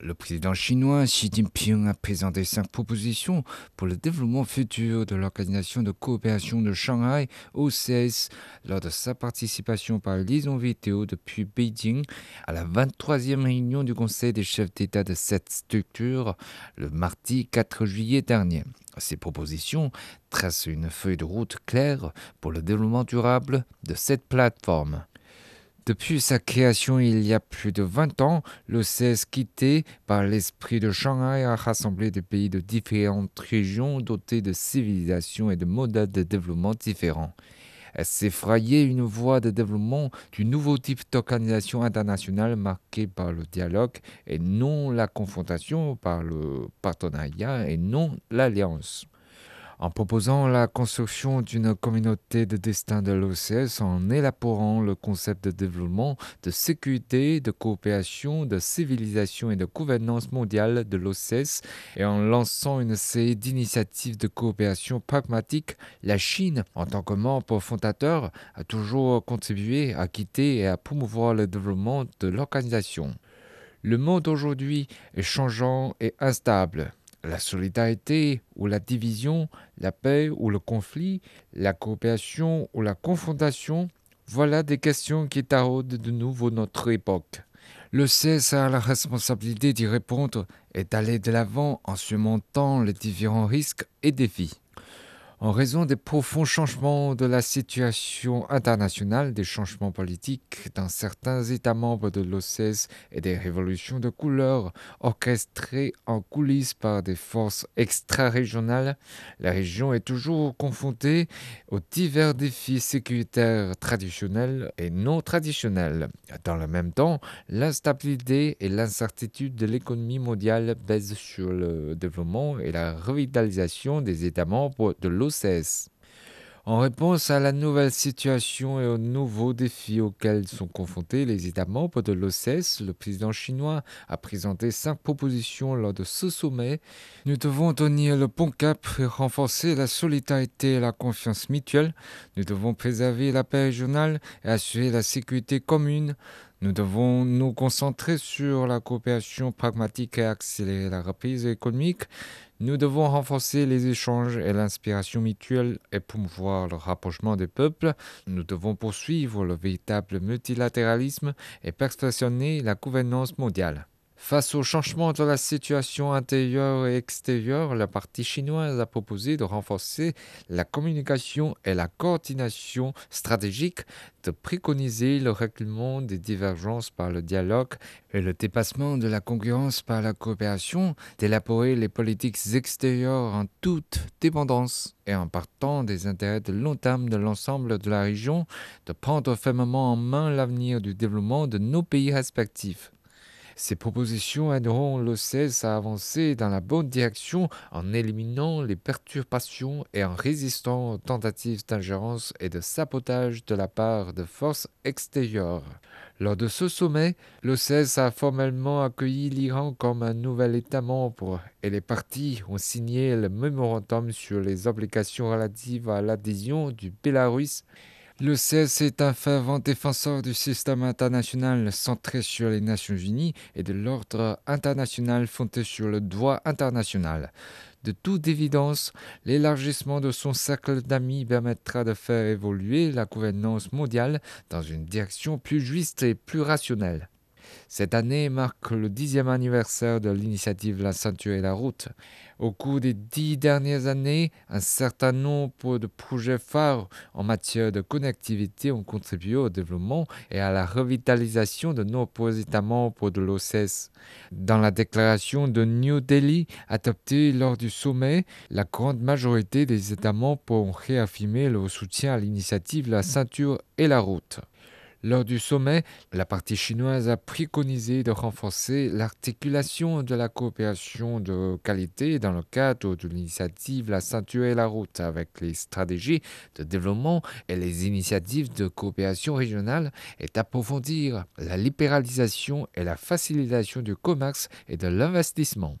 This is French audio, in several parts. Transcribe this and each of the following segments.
Le président chinois Xi Jinping a présenté cinq propositions pour le développement futur de l'Organisation de coopération de Shanghai, OCS, lors de sa participation par liaison vidéo depuis Beijing à la 23e réunion du Conseil des chefs d'État de cette structure le mardi 4 juillet dernier. Ces propositions tracent une feuille de route claire pour le développement durable de cette plateforme. Depuis sa création il y a plus de 20 ans, l'OCS quitté par l'esprit de Shanghai a rassemblé des pays de différentes régions dotés de civilisations et de modèles de développement différents. Elle s'est frayée une voie de développement du nouveau type d'organisation internationale marquée par le dialogue et non la confrontation, par le partenariat et non l'alliance en proposant la construction d'une communauté de destin de l'OCS en élaborant le concept de développement, de sécurité, de coopération, de civilisation et de gouvernance mondiale de l'OCS et en lançant une série d'initiatives de coopération pragmatique, la Chine, en tant que membre fondateur, a toujours contribué à quitter et à promouvoir le développement de l'organisation. Le monde aujourd'hui est changeant et instable la solidarité ou la division, la paix ou le conflit, la coopération ou la confrontation, voilà des questions qui taraudent de nouveau notre époque. Le CS a la responsabilité d'y répondre et d'aller de l'avant en surmontant les différents risques et défis. En raison des profonds changements de la situation internationale, des changements politiques dans certains États membres de l'OCS et des révolutions de couleur orchestrées en coulisses par des forces extra-régionales, la région est toujours confrontée aux divers défis sécuritaires traditionnels et non traditionnels. Dans le même temps, l'instabilité et l'incertitude de l'économie mondiale pèsent sur le développement et la revitalisation des États membres de l'OCS. En réponse à la nouvelle situation et aux nouveaux défis auxquels sont confrontés les États membres de l'OCS, le président chinois a présenté cinq propositions lors de ce sommet. Nous devons tenir le bon cap et renforcer la solidarité et la confiance mutuelle. Nous devons préserver la paix régionale et assurer la sécurité commune. Nous devons nous concentrer sur la coopération pragmatique et accélérer la reprise économique. Nous devons renforcer les échanges et l'inspiration mutuelle et promouvoir le rapprochement des peuples. Nous devons poursuivre le véritable multilatéralisme et perfectionner la gouvernance mondiale. Face au changement de la situation intérieure et extérieure, la partie chinoise a proposé de renforcer la communication et la coordination stratégique, de préconiser le règlement des divergences par le dialogue et le dépassement de la concurrence par la coopération, d'élaborer les politiques extérieures en toute dépendance et en partant des intérêts de long terme de l'ensemble de la région, de prendre fermement en main l'avenir du développement de nos pays respectifs. Ces propositions aideront l'OCS à avancer dans la bonne direction en éliminant les perturbations et en résistant aux tentatives d'ingérence et de sabotage de la part de forces extérieures. Lors de ce sommet, l'OCS a formellement accueilli l'Iran comme un nouvel État membre et les parties ont signé le mémorandum sur les obligations relatives à l'adhésion du Bélarus le CS est un fervent défenseur du système international centré sur les Nations Unies et de l'ordre international fondé sur le droit international. De toute évidence, l'élargissement de son cercle d'amis permettra de faire évoluer la gouvernance mondiale dans une direction plus juste et plus rationnelle. Cette année marque le dixième anniversaire de l'initiative La ceinture et la route. Au cours des dix dernières années, un certain nombre de projets phares en matière de connectivité ont contribué au développement et à la revitalisation de nombreux États membres de l'OCS. Dans la déclaration de New Delhi adoptée lors du sommet, la grande majorité des États membres ont réaffirmé leur soutien à l'initiative La ceinture et la route. Lors du sommet, la partie chinoise a préconisé de renforcer l'articulation de la coopération de qualité dans le cadre de l'initiative La ceinture et la route avec les stratégies de développement et les initiatives de coopération régionale et d'approfondir la libéralisation et la facilitation du commerce et de l'investissement.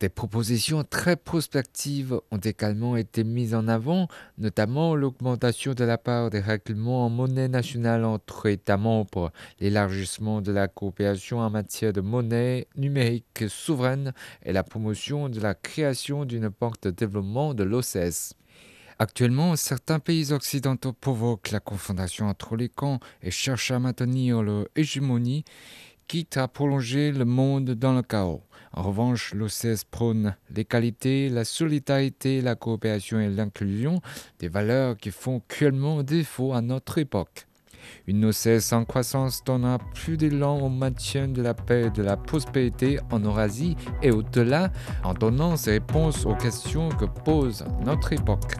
Des propositions très prospectives ont également été mises en avant, notamment l'augmentation de la part des règlements en monnaie nationale entre États membres, l'élargissement de la coopération en matière de monnaie numérique souveraine et la promotion de la création d'une banque de développement de l'OCS. Actuellement, certains pays occidentaux provoquent la confondation entre les camps et cherchent à maintenir leur hégémonie, quitte à prolonger le monde dans le chaos. En revanche, l'OCS prône les qualités, la solidarité, la coopération et l'inclusion, des valeurs qui font cruellement défaut à notre époque. Une OCS en croissance donnera plus d'élan au maintien de la paix et de la prospérité en Eurasie et au-delà, en donnant ses réponses aux questions que pose notre époque.